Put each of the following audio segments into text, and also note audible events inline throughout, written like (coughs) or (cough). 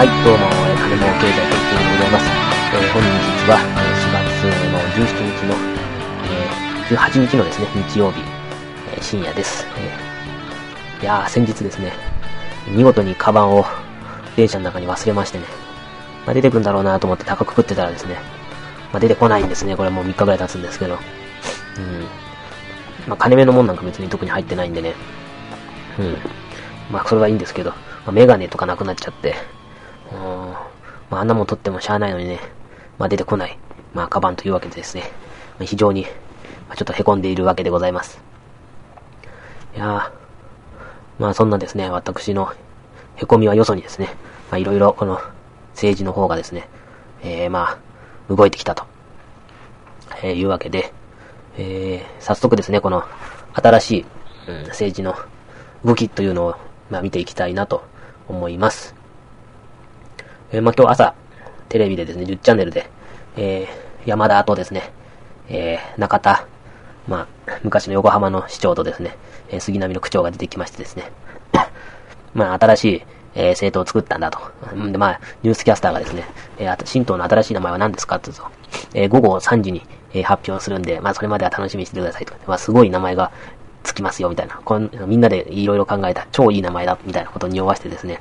はい、どうも、金儲経済特急でございます。えー本日は、え4月の17日の、えー18日のですね、日曜日、えー深夜です。えーいやー、先日ですね、見事にカバンを電車の中に忘れましてね、まあ、出てくんだろうなと思って高く食ってたらですね、まあ、出てこないんですね。これもう3日ぐらい経つんですけど。うん。まあ、金目のもんなんか別に特に入ってないんでね。うん。まあ、それはいいんですけど、まあ、メガネとかなくなっちゃって、まあ、あんなもん取ってもしゃあないのにね、まあ、出てこない、まあ、カバンというわけでですね、まあ、非常に、まあ、ちょっと凹んでいるわけでございます。いやー、まあ、そんなですね、私の凹みはよそにですね、まあ、いろいろこの政治の方がですね、えー、まあ、動いてきたと、えー、いうわけで、えー、早速ですね、この新しい、うん、政治の動きというのを、まあ、見ていきたいなと思います。えー、まあ、今日朝、テレビでですね、10チャンネルで、えー、山田とですね、えー、中田、まあ、昔の横浜の市長とですね、えー杉並の区長が出てきましてですね、(coughs) まあ、新しい、えー政党を作ったんだと。んで、まあ、ニュースキャスターがですね、えー新党の新しい名前は何ですかって言うと、えー午後3時に、えー発表するんで、まあ、それまでは楽しみにしててくださいと。まあ、すごい名前がつきますよ、みたいな。こんみんなでいろいろ考えた超いい名前だ、みたいなことを匂わしてですね、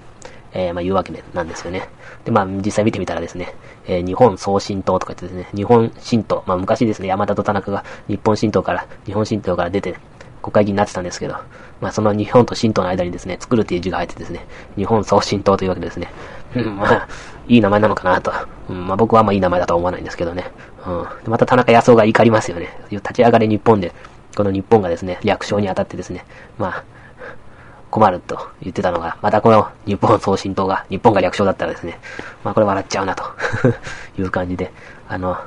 えーまあ、言うわけなんですよね。で、まあ、実際見てみたらですね、えー日本総新党とか言ってですね、日本新党、まあ、昔ですね、山田と田中が日本新党から、日本新党から出て、国会議員になってたんですけど、まあ、その日本と新党の間にですね、作るっていう字が入ってですね、日本総新党というわけですね、うん、まあ、いい名前なのかなと。うん、まあ、僕はあんまいい名前だとは思わないんですけどね。うん。また田中康夫が怒りますよね。立ち上がれ日本で、この日本がですね、略称にあたってですね、まあ、困ると言ってたのが、またこの日本総新党が、日本が略称だったらですね、まあこれ笑っちゃうなと (laughs) いう感じで、あの、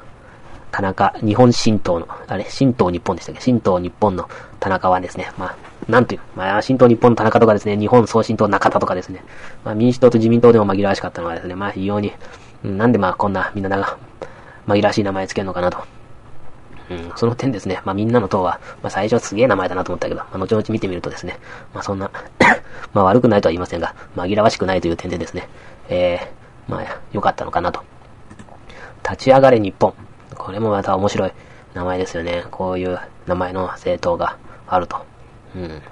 田中、日本新党の、あれ、新党日本でしたっけ？新党日本の田中はですね、まあ、なんていう、まあ、新党日本の田中とかですね、日本総新党中田とかですね、まあ民主党と自民党でも紛らわしかったのがですね、まあ非常に、うんなんでまあこんなみんな長、紛らわしい名前つけるのかなと。うん、その点ですね、まあみんなの党は、まあ最初はすげえ名前だなと思ったけど、まあ後々見てみるとですね、まあそんな、(coughs) ま悪くないとは言いませんが、紛らわしくないという点でですね、えー、まあ良かったのかなと。立ち上がれ日本。これもまた面白い名前ですよね。こういう名前の政党があると。うん。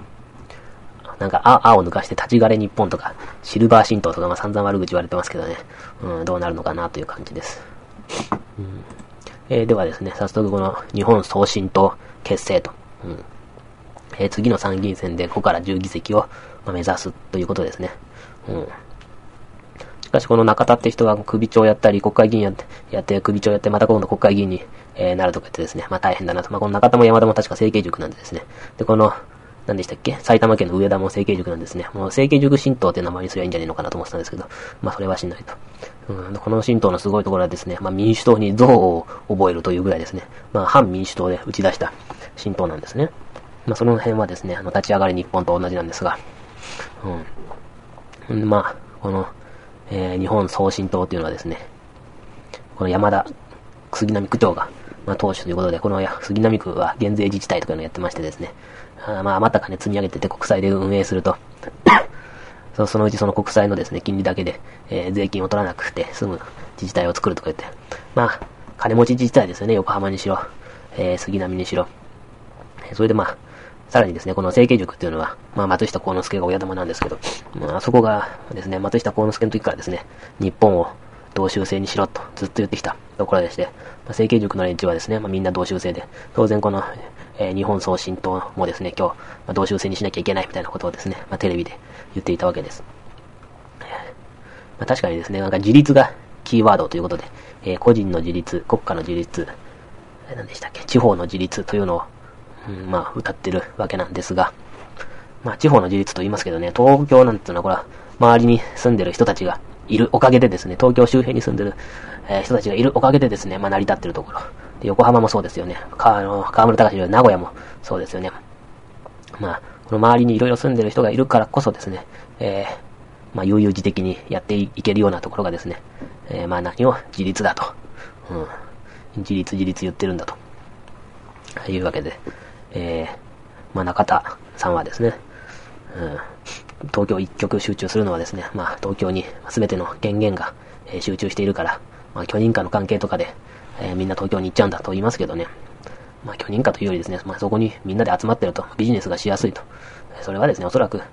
なんか、あ、あを抜かして立ち上がれ日本とか、シルバー新党とか、まあ散々悪口言われてますけどね。うん、どうなるのかなという感じです。えーではですね、早速この日本総進党結成と。うんえー次の参議院選で5から10議席を、ま目指すということですね。うん。しかしこの中田って人が首長やったり、国会議員やって、やって首長やって、また今度国会議員に、えーなるとか言ってですね、まあ大変だなと。まあこの中田も山田も確か成形塾なんでですね。で、この、何でしたっけ？埼玉県の上田も成形塾なんですね。もう成形塾新党って名前にすればいいんじゃないのかなと思ってたんですけど、まあそれはしないと。うん、この新党のすごいところはですね、まあ民主党に憎悪を覚えるというぐらいですね、まあ反民主党で打ち出した新党なんですね。まあその辺はですね、あの立ち上がり日本と同じなんですが、うん。まあ、この、えー日本総進党っていうのはですね、この山田杉並区長が、まあ、党首ということで、この杉並区は減税自治体とかのやってましてですね、あまあ、余った金積み上げてて国債で運営すると、そそのうちその国債のですね、金利だけで、えー税金を取らなくて済む自治体を作るとか言って、まあ、金持ち自治体ですよね、横浜にしろ、えー杉並にしろ。それでまあ、さらにですね、この成形塾っていうのは、まあ、松下幸之助が親玉なんですけど、まあ、そこがですね、松下幸之助の時からですね、日本を同州制にしろとずっと言ってきたところでして、まあ、成形塾の連中はですね、まあ、みんな同州制で、当然この、えー日本総進党もですね、今日、まあ、同州制にしなきゃいけないみたいなことをですね、まあ、テレビで言っていたわけです。まあ、確かにですね、なんか自立がキーワードということで、えー個人の自立、国家の自立、何でしたっけ、地方の自立というのを、うん、まあ、歌ってるわけなんですが、まあ、地方の自立と言いますけどね、東京なんていうのは、これは、周りに住んでる人たちがいるおかげでですね、東京周辺に住んでる、えー人たちがいるおかげでですね、まあ、成り立ってるところ。で、横浜もそうですよね。か、あの、河村隆史名古屋もそうですよね。まあ、この周りにいろいろ住んでる人がいるからこそですね、えー、まあ、悠々自適にやっていけるようなところがですね、えー、まあ、何を自立だと。うん。自立自立言ってるんだと。いうわけで、えー、まあ、中田さんはですね、うん。東京一極集中するのはですね、まあ、東京に全ての権限が、え、集中しているから、まあ、許認可の関係とかで、え、みんな東京に行っちゃうんだと言いますけどね、まあ、許認可というよりですね、まあ、そこにみんなで集まってると。ビジネスがしやすいと。それはですね、おそらく、ま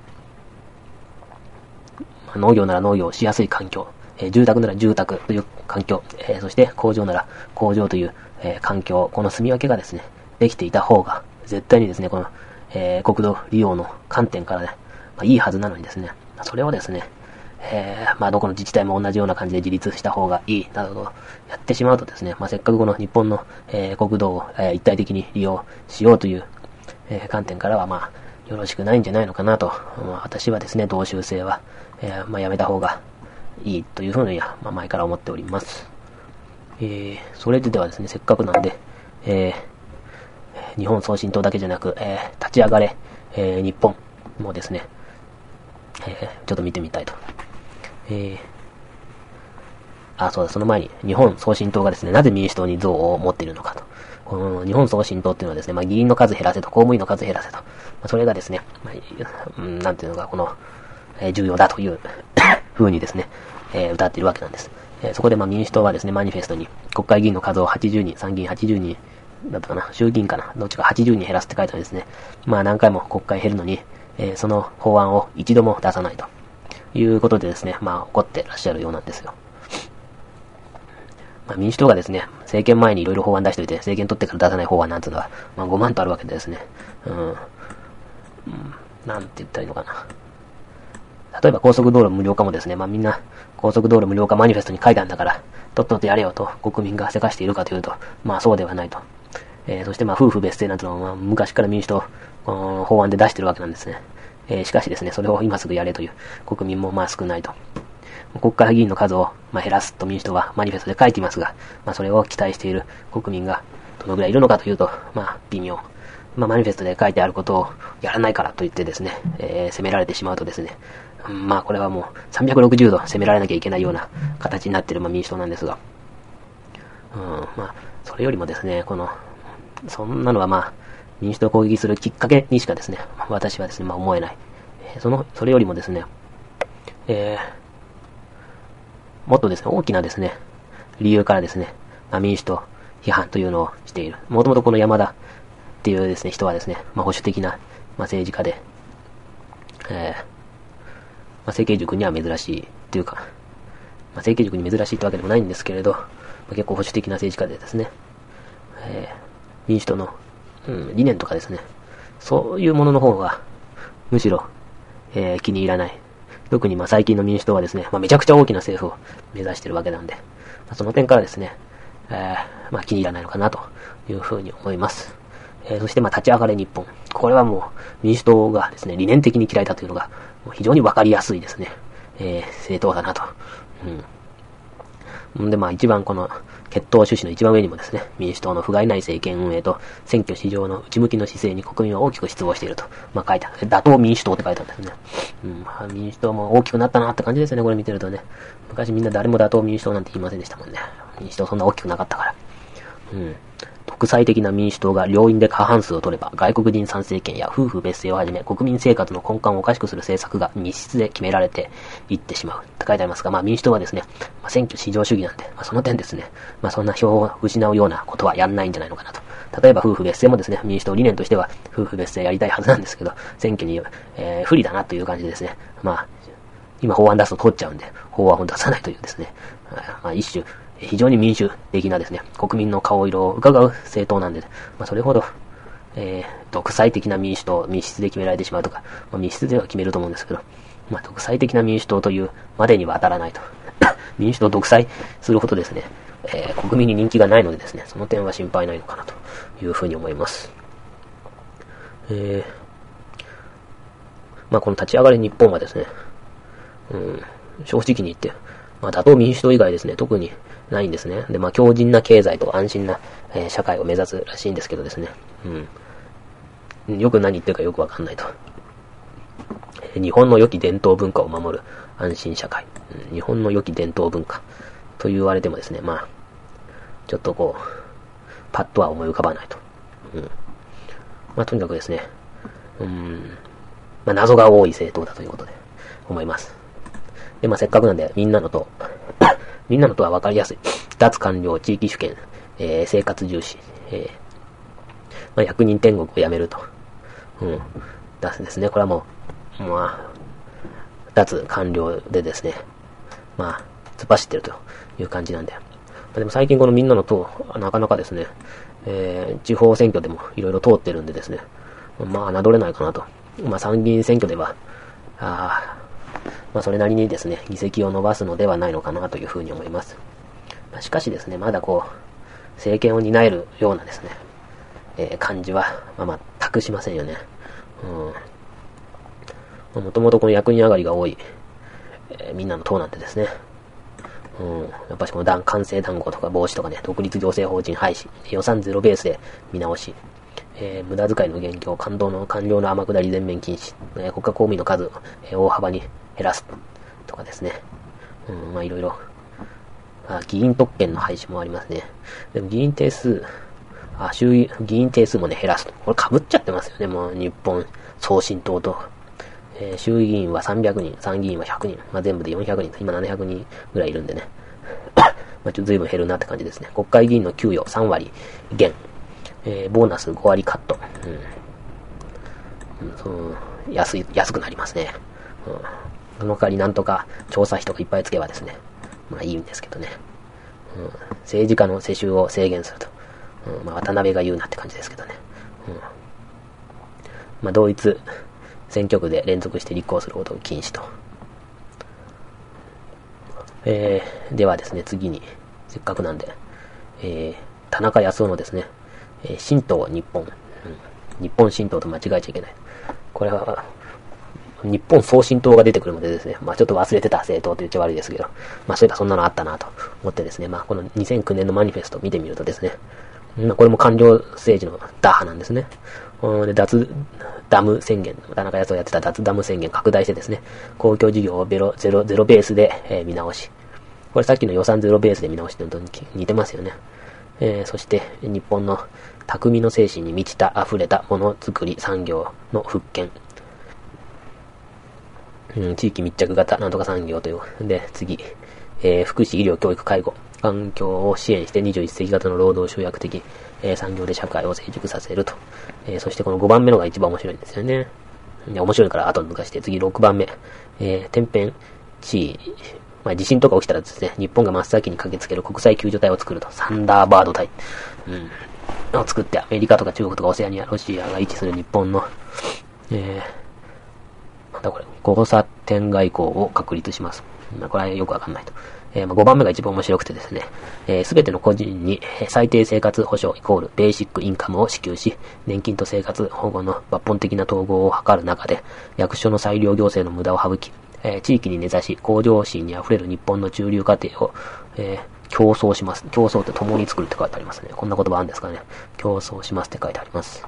あ、農業なら農業しやすい環境、えー、住宅なら住宅という環境、えー、そして工場なら工場という、えー、環境、この住み分けがですね、できていた方が、絶対にですね、この、え国土利用の観点からね、まあ、いいはずなのにですね、それをですね、えー、まあ、どこの自治体も同じような感じで自立した方がいい、などとやってしまうとですね、まあ、せっかくこの日本の、えー、国土を、えー、一体的に利用しようという、え観点からは、まあ、よろしくないんじゃないのかなと、まあ、私はですね、同州制は、えまあ、やめた方がいいというふうに、まあ、前から思っております。えー、それでではですね、せっかくなんで、えー、日本送信党だけじゃなく、えー、立ち上がれ、えー、日本もですね、えー、ちょっと見てみたいと。えー、あ、そうだ、その前に、日本送信党がですね、なぜ民主党に像を持っているのかと。この日本送信党っていうのはですね、まあ、議員の数減らせと、公務員の数減らせと。まあ、それがですね、まあ、なんていうのか、この、えー、重要だという (coughs) 風にですね、えー、歌っているわけなんです。えー、そこでま民主党はですね、マニフェストに国会議員の数を80人、参議院80人だったかな、衆議院かな、どっちか80人減らすって書いてあるんですね。まあ何回も国会減るのに、えー、その法案を一度も出さないということでですね、まあ怒ってらっしゃるようなんですよ。まあ、民主党がですね、政権前にいろいろ法案出しておいて、政権取ってから出さない法案なんていうのは、まあ5万とあるわけでですね、うん、うん、なんて言ったらいいのかな。例えば高速道路無料化もですね、まあみんな高速道路無料化マニフェストに書いたんだから、とっととやれよと国民がせかしているかというと、まあそうではないと。えー、そしてまあ夫婦別姓なんてのは、まあ、昔から民主党、この法案で出してるわけなんですね。えー、しかしですね、それを今すぐやれという国民もまあ少ないと。国会議員の数をまあ減らすと民主党はマニフェストで書いていますが、まあそれを期待している国民がどのぐらいいるのかというと、まあ微妙。まあマニフェストで書いてあることをやらないからと言ってですね、えー、責められてしまうとですね、まあこれはもう360度攻められなきゃいけないような形になっている、まあ、民主党なんですが、うん、まあ、それよりもですね、この、そんなのはまあ、民主党を攻撃するきっかけにしかですね、私はですね、まあ思えない。その、それよりもですね、えー、もっとですね、大きなですね、理由からですね、まあ、民主党批判というのをしている。もともとこの山田っていうですね、人はですね、まあ保守的な、まあ、政治家で、えー、まあ、成形塾には珍しいっていうか、まあ、成形塾に珍しいってわけでもないんですけれど、まあ、結構保守的な政治家でですね、えー、民主党の、うん、理念とかですね、そういうものの方が、むしろ、えー、気に入らない。特にまあ最近の民主党はですね、まあ、めちゃくちゃ大きな政府を目指してるわけなんで、まあ、その点からですね、えー、まあ、気に入らないのかなというふうに思います。えー、そしてまあ立ち上がれ日本。これはもう民主党がですね、理念的に嫌いだというのが非常にわかりやすいですね。えー、政党だなと。うん。んで、まあ一番この、決闘趣旨の一番上にもですね、民主党の不甲斐ない政権運営と選挙市場の内向きの姿勢に国民は大きく失望していると、まあ書いた。打倒民主党って書いたんですね。うん、民主党も大きくなったなって感じですよね、これ見てるとね。昔みんな誰も打倒民主党なんて言いませんでしたもんね。民主党そんな大きくなかったから。うん。国際的な民主党が両院で過半数を取れば、外国人参政権や夫婦別姓をはじめ、国民生活の根幹をおかしくする政策が密室で決められていってしまう。って書いてありますが、まあ民主党はですね、まあ、選挙至上主義なんで、まあその点ですね、まあそんな票を失うようなことはやんないんじゃないのかなと。例えば夫婦別姓もですね、民主党理念としては夫婦別姓やりたいはずなんですけど、選挙に、えー、不利だなという感じでですね、まあ、今法案出すと通っちゃうんで、法案を出さないというですね、まあ一種、非常に民主的なですね、国民の顔色を伺う政党なんで、まあ、それほど、えー、独裁的な民主党、密室で決められてしまうとか、まあ、密室では決めると思うんですけど、まあ、独裁的な民主党というまでには当たらないと。(coughs) 民主党独裁するほどですね、えー、国民に人気がないのでですね、その点は心配ないのかなというふうに思います。えー、まあ、この立ち上がり日本はですね、うん、正直に言って、まあ、打倒民主党以外ですね、特にないんですね。で、まあ、強靭な経済と安心な、えー、社会を目指すらしいんですけどですね。うん。よく何言ってるかよくわかんないと。日本の良き伝統文化を守る安心社会。うん、日本の良き伝統文化。と言われてもですね、まあ、ちょっとこう、パッとは思い浮かばないと。うん。まあ、とにかくですね、うん、まあ、謎が多い政党だということで、思います。で、まあ、せっかくなんで、みんなのと、みんなのとは分かりやすい。脱官僚、地域主権、えー、生活重視、えー、まあ、役人天国をやめると。うん。出すですね。これはもう、まあ、脱官僚でですね、まあ、突っ走ってるという感じなんで。まあ、でも最近このみんなの党、なかなかですね、えー、地方選挙でもいろいろ通ってるんでですね、まあ、侮れないかなと。まあ、参議院選挙では、ああまあ、それなりにですね、議席を伸ばすのではないのかなというふうに思います。まあ、しかしですね、まだこう、政権を担えるようなですね、えー、感じは、まあ、全くしませんよね。うん。もともとこの役人上がりが多い、えー、みんなの党なんてですね、うん。やっぱしこの団、完成談合とか防止とかね、独立行政法人廃止、予算ゼロベースで見直し、えー、無駄遣いの減強、感動の官僚の天下り全面禁止、えー、国家公務員の数、えー、大幅に減らすとかですね。うん、まあいろいろ。あ、議員特権の廃止もありますね。でも議員定数、あ、衆議議員定数もね、減らす。これ被っちゃってますよね、もう日本送信党と。えー、衆議院は300人、参議院は100人。まあ、全部で400人。今700人ぐらいいるんでね。(coughs) まあ、ちょっと随分減るなって感じですね。国会議員の給与3割減。えー、ボーナス5割カット。うん。うん、その安い、安くなりますね。うん。その代わりなんとか調査費とかいっぱいつけばですね。まあいいんですけどね。うん。政治家の世襲を制限すると。うん。まあ渡辺が言うなって感じですけどね。うん。まあ同一選挙区で連続して立候補することを禁止と。えー、ではですね、次に、せっかくなんで、えー、田中康夫のですね、えー、神道日本、うん。日本神道と間違えちゃいけない。これは、日本送信党が出てくるのでですね、まあちょっと忘れてた政党と言っちゃ悪いですけど、まあそういえばそんなのあったなと思ってですね、まあこの2009年のマニフェストを見てみるとですね、まあこれも官僚政治の打破なんですね。で脱ダム宣言、田中康夫やってた脱ダム宣言拡大してですね、公共事業をゼロゼロゼロベースで、えー、見直し。これさっきの予算ゼロベースで見直しってのと似てますよね。えー、そして日本の匠の精神に満ちた溢れたものづくり産業の復権。うん、地域密着型なんとか産業という。で、次、えー、福祉、医療、教育、介護、環境を支援して21世紀型の労働集約的、えー、産業で社会を成熟させると。えー、そしてこの5番目のが一番面白いんですよね。で面白いから後抜かして、次6番目。えー、天変地異、まあ、地震とか起きたらですね、日本が真っ先に駆けつける国際救助隊を作ると。サンダーバード隊。うん。を作って、アメリカとか中国とかオセアニア、ロシアが位置する日本の、えー、またこれ、交差点外交を確立します。まあ、これはよくわかんないと。えー、まあ、5番目が一番面白くてですね、す、えー、べ、ての個人に最低生活保障イコールベーシックインカムを支給し、年金と生活保護の抜本的な統合を図る中で、役所の裁量行政の無駄を省き、え、地域に根ざし、向上心に溢れる日本の中流家庭を、えー、競争します。競争って共に作るって書いてありますね。こんな言葉あるんですかね。競争しますって書いてあります。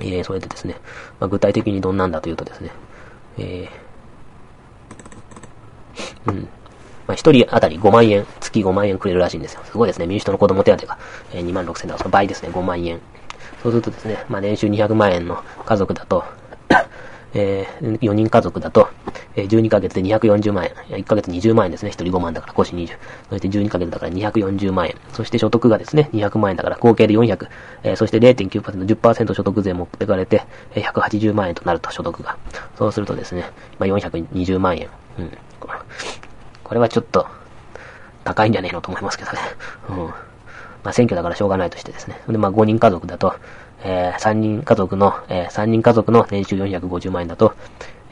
えー、それでですね、まあ、具体的にどんなんだというとですね、えー、うん。まあ、一人当たり5万円、月5万円くれるらしいんですよ。すごいですね。民主党の子供手当が、えー、2万6千だその倍ですね。5万円。そうするとですね、まあ、年収200万円の家族だと、えー、4人家族だと、えー、12ヶ月で240万円。1ヶ月20万円ですね。1人5万だから、腰20。そして12ヶ月だから240万円。そして所得がですね、200万円だから、合計で400。えー、そして0.9%、10%所得税持ってかれて、えー、180万円となると、所得が。そうするとですね、まあ、420万円。うん。これはちょっと、高いんじゃねえのと思いますけどね。うん。まあ、選挙だからしょうがないとしてですね。で、まあ、5人家族だと、えー、3人家族の、えー、3人家族の年収450万円だと、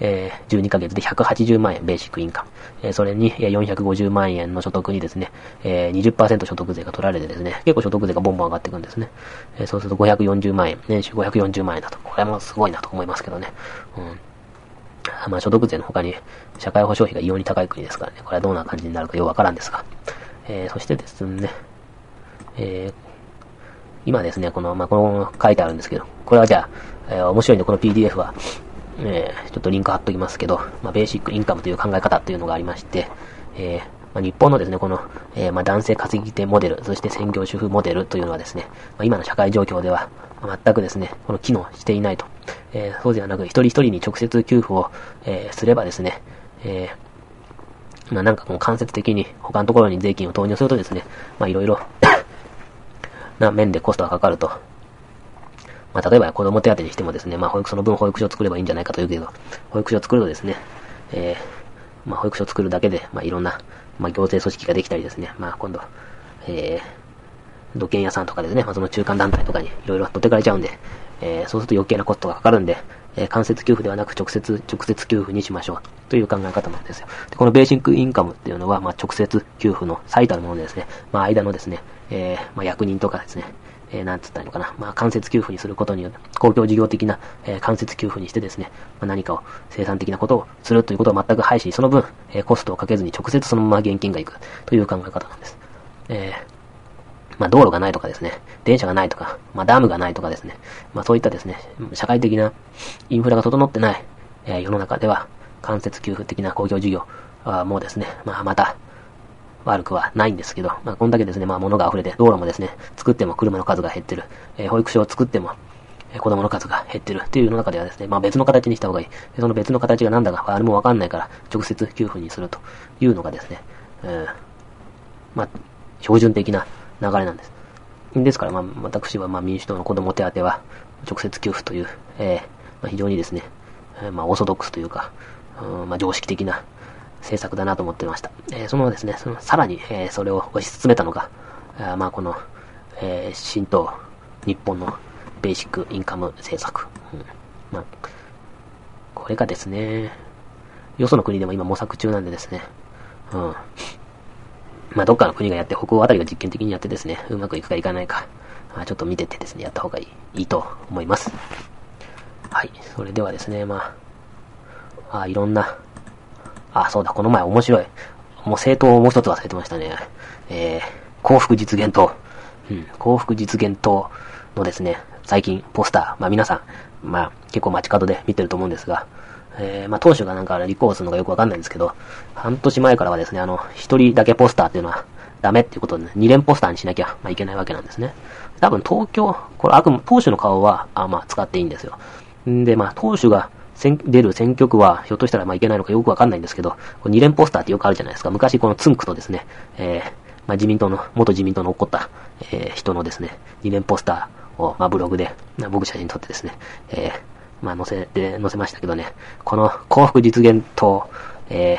えー、12ヶ月で180万円、ベーシックインカム。えー、それに、えー、450万円の所得にですね、えー、20%所得税が取られてですね、結構所得税がボンボン上がっていくんですね。えー、そうすると540万円、年収540万円だと。これもすごいなと思いますけどね。うん。まあ、所得税の他に、社会保障費が異様に高い国ですからね、これはどんな感じになるかよくわからんですが。えー、そしてですね、えー、今ですね、この、まあ、この書いてあるんですけど、これはじゃあ、えー、面白いんで、この PDF は、えー、ちょっとリンク貼っときますけど、まあ、ベーシックインカムという考え方っていうのがありまして、えー、ま、日本のですね、この、えー、まあ、男性稼ぎ手モデル、そして専業主婦モデルというのはですね、まあ、今の社会状況では、まあ、全くですね、この機能していないと。えー、そうではなく、一人一人に直接給付を、えー、すればですね、えー、まあなんかこう間接的に他のところに税金を投入するとですね、まあいろいろな面でコストがかかると。まあ例えば子供手当にしてもですね、まあ保育その分保育所を作ればいいんじゃないかというけど、保育所を作るとですね、えー、まあ保育所を作るだけで、まあいろんな、まあ行政組織ができたりですね、まあ今度、えー、土建屋さんとかですね、まあその中間団体とかにいろいろ取ってかれちゃうんで、えー、そうすると余計なコストがかかるんで、えー、間接給付ではなく直接、直接給付にしましょう。という考え方なんですよ。で、このベーシックインカムっていうのは、まあ、直接給付の最たるものでですね、まあ、間のですね、えー、まあ、役人とかですね、えー、なんつったらいいのかな、まあ、間接給付にすることによって、公共事業的な、えー、間接給付にしてですね、まあ、何かを生産的なことをするということを全く廃止、その分、えー、コストをかけずに直接そのまま現金がいく。という考え方なんです。えー、まあ、道路がないとかですね、電車がないとか、まあ、ダムがないとかですね、まあ、そういったですね、社会的なインフラが整ってない、えー、世の中では、間接給付的な公共事業はもうですね、まあ、また、悪くはないんですけど、まあ、こんだけですね、まあ、物が溢れて、道路もですね、作っても車の数が減ってる、えー、保育所を作っても、え、子供の数が減ってるっていう世の中ではですね、まあ、別の形にした方がいい。その別の形が何だか、あれもわかんないから、直接給付にするというのがですね、えー、まあ、標準的な流れなんです。ですから、まあ、私は、まあ、民主党の子供手当は、直接給付という、えー、まあ、非常にですね、えー、まあ、オーソドックスというか、うん、まあ、常識的な政策だなと思ってました。えー、そのですね、その、さらに、えー、それを推し進めたのが、あまあ、この、えー、新党、日本のベーシックインカム政策。うん、まあ、これがですね、よその国でも今模索中なんでですね、うん。まあ、どっかの国がやって、北欧あたりが実験的にやってですね、うまくいくかいかないか、あちょっと見ててですね、やった方がいい、いいと思います。はい。それではですね、まあ、あいろんな、あ、そうだ、この前面白い。もう政党をもう一つ忘れてましたね。えー、幸福実現党。うん、幸福実現党のですね、最近、ポスター、まあ皆さん、まあ結構街角で見てると思うんですが、えー、まあ、当初がなんか立候補するのがよくわかんないんですけど、半年前からはですね、あの、一人だけポスターっていうのはダメっていうことで、ね、二連ポスターにしなきゃ、まあ、いけないわけなんですね。多分東京、これあくま、当主の顔は、あまあ、使っていいんですよ。んで、まあ、当主が出る選挙区は、ひょっとしたらまあいけないのかよくわかんないんですけど、二連ポスターってよくあるじゃないですか。昔このツンクとですね、えー、まあ、自民党の、元自民党の怒った、えー、人のですね、二連ポスターを、まあ、ブログで、僕写真撮ってですね、えー、まあ、載せて、載せましたけどね、この幸福実現と、え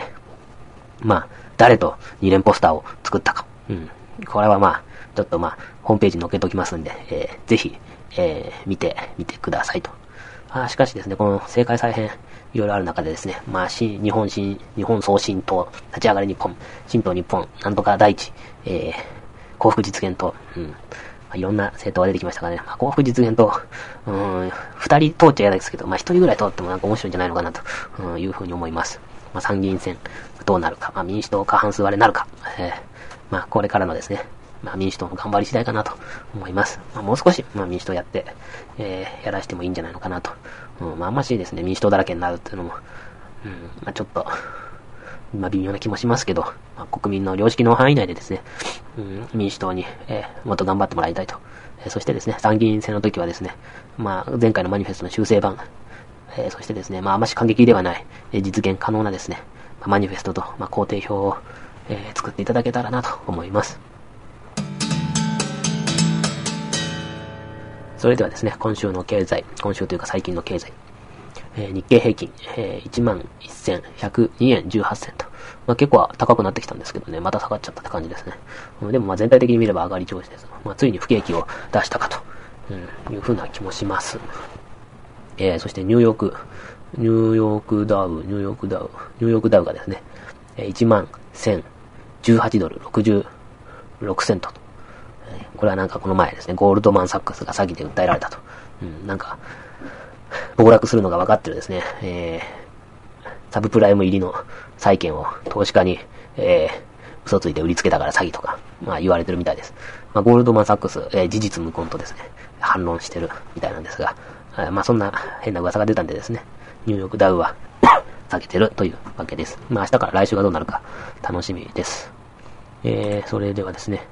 ー、まあ、誰と二連ポスターを作ったか。うん。これはまあ、ちょっとまあ、ホームページに載っけときますんで、えー、ぜひ、えー、見て、見てくださいと。あしかしですね、この政界再編、いろいろある中でですね、まあ、新、日本新、日本総新党、立ち上がり日本、新党日本、なんとか第一、えー、幸福実現党、うん。いろんな政党が出てきましたからね、まあ、幸福実現と、うん、二人通っちゃ嫌ですけど、まあ、一人ぐらい通ってもなんか面白いんじゃないのかなと、うん、いうふうに思います。まあ、参議院選、どうなるか、まあ、民主党過半数割れなるか、えー、まあ、これからのですね、まあ、民主党の頑張り次第かなと思います。まあ、もう少し、まあ、民主党やって、えー、やらしてもいいんじゃないのかなと。うん、まあ、あんましですね、民主党だらけになるっていうのも、うん、まあ、ちょっと、まあ、微妙な気もしますけど、まあ、国民の良識の範囲内でですね、うん、民主党に、えー、もっと頑張ってもらいたいと。えー、そしてですね、参議院選の時はですね、まあ、前回のマニフェストの修正版、えー、そしてですね、まあ、あまし過激ではない、え、実現可能なですね、まあ、マニフェストと、まあ、工程表を、え、作っていただけたらなと思います。それではですね、今週の経済、今週というか最近の経済、えー、日経平均、えー、11,102円18銭と。まあ、結構高くなってきたんですけどね、また下がっちゃったって感じですね。でもまあ全体的に見れば上がり調子です。まあ、ついに不景気を出したかと、うん、いうふうな気もします。えー、そしてニューヨーク、ニューヨークダウ、ニューヨークダウ、ニューヨークダウがですね、え1万1018ドル66セントと。これはなんかこの前ですね、ゴールドマンサックスが詐欺で訴えられたと。うん、なんか、暴落するのが分かってるですね、えー、サブプライム入りの債券を投資家に、えー、嘘ついて売りつけたから詐欺とか、まあ言われてるみたいです。まあゴールドマンサックス、えー、事実無根とですね、反論してるみたいなんですが、まあそんな変な噂が出たんでですね、ニューヨークダウは (coughs) 下げてるというわけです。まあ明日から来週がどうなるか楽しみです。えー、それではですね、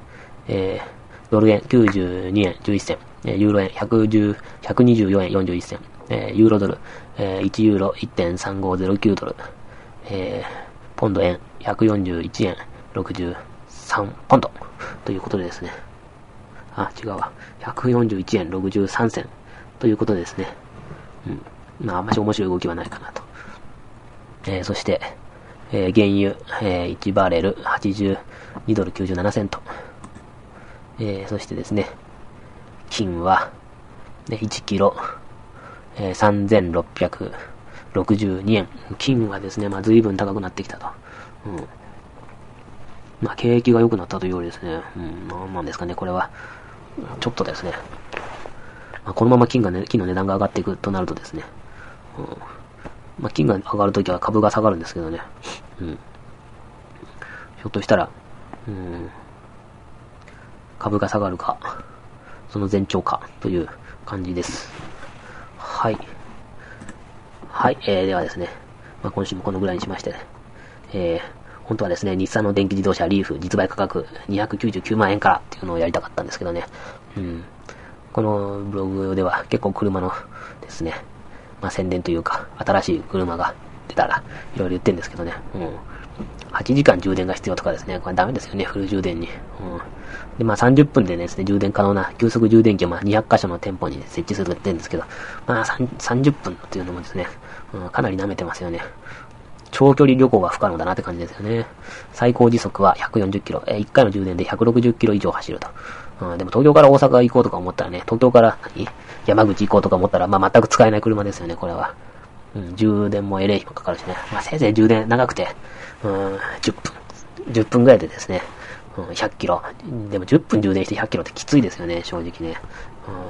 えー、ドル円92円11銭、ユーロ円110 124円41銭、えー、ユーロドル、えー、1ユーロ1.3509ドル、えー、ポンド円141円63ポンドということでですね。あ、違うわ。141円63銭ということでですね。うん。まあ、あんまし面白い動きはないかなと。えー、そして、えー、原油、えー、1バレル82ドル97セント。えー、そしてですね、金は、ね、1キロ、えー、3662円。金はですね、まあ随分高くなってきたと。うん。まあ景気が良くなったというよりですね、うん、なんなんですかね、これは。ちょっとですね、まあ、このまま金がね、金の値段が上がっていくとなるとですね、うん、まあ金が上がるときは株が下がるんですけどね、うん。ひょっとしたら、うん、株が下がるか、その前兆か、という感じです。はい。はい、えー、ではですね、まあ、今週もこのぐらいにしまして、ね、えー、本当はですね、日産の電気自動車リーフ実売価格299万円からっていうのをやりたかったんですけどね、うん。このブログでは結構車のですね、まあ、宣伝というか、新しい車が出たら、いろいろ言ってるんですけどね、うん。8時間充電が必要とかですね、これダメですよね、フル充電に。うんで、まあ30分でですね、充電可能な急速充電器をまあ200箇所の店舗に設置すると言ってるんですけど、まあ30分っていうのもですね、うん、かなり舐めてますよね。長距離旅行は不可能だなって感じですよね。最高時速は140キロ、え、1回の充電で160キロ以上走ると。うん、でも東京から大阪行こうとか思ったらね、東京から何？山口行こうとか思ったら、まあ全く使えない車ですよね、これは。うん、充電もエレイもかかるしね。まあせいぜい充電長くて、うん、10分。10分ぐらいでですね、うん、100キロ。でも10分充電して100キロってきついですよね、正直ね。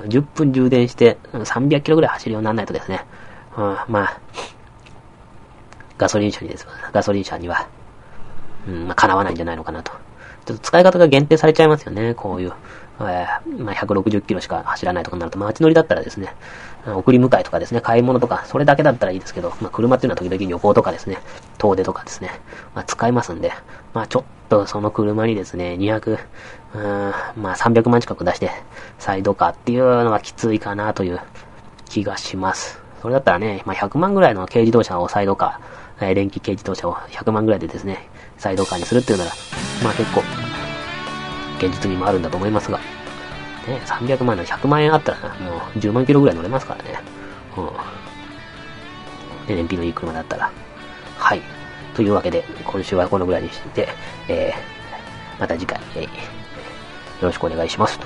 うん、10分充電して300キロぐらい走るようにならないとですね、うん、まあ、ガソリン車にです。ガソリン車には、うん、まあ、叶わないんじゃないのかなと。ちょっと使い方が限定されちゃいますよね、こういう。えー、まあ、160キロしか走らないとかになると、街乗りだったらですね、送り迎えとかですね、買い物とか、それだけだったらいいですけど、まあ、車っていうのは時々旅行とかですね、遠出とかですね、まあ、使いますんで、まあ、ちょっとその車にですね、200、うーん、まあ、300万近く出して、サイドカーっていうのはきついかなという気がします。それだったらね、まあ、100万ぐらいの軽自動車をサイドカー、えー、電気軽自動車を100万ぐらいでですね、サイドカーにするっていうなら、まあ結構、現実味もあるんだと思いますが、ね、300万の100万円あったらな、もう10万キロぐらい乗れますからね。うん。で、燃費のいい車だったら。はい。というわけで、今週はこのぐらいにして、えー、また次回、えー、よろしくお願いします。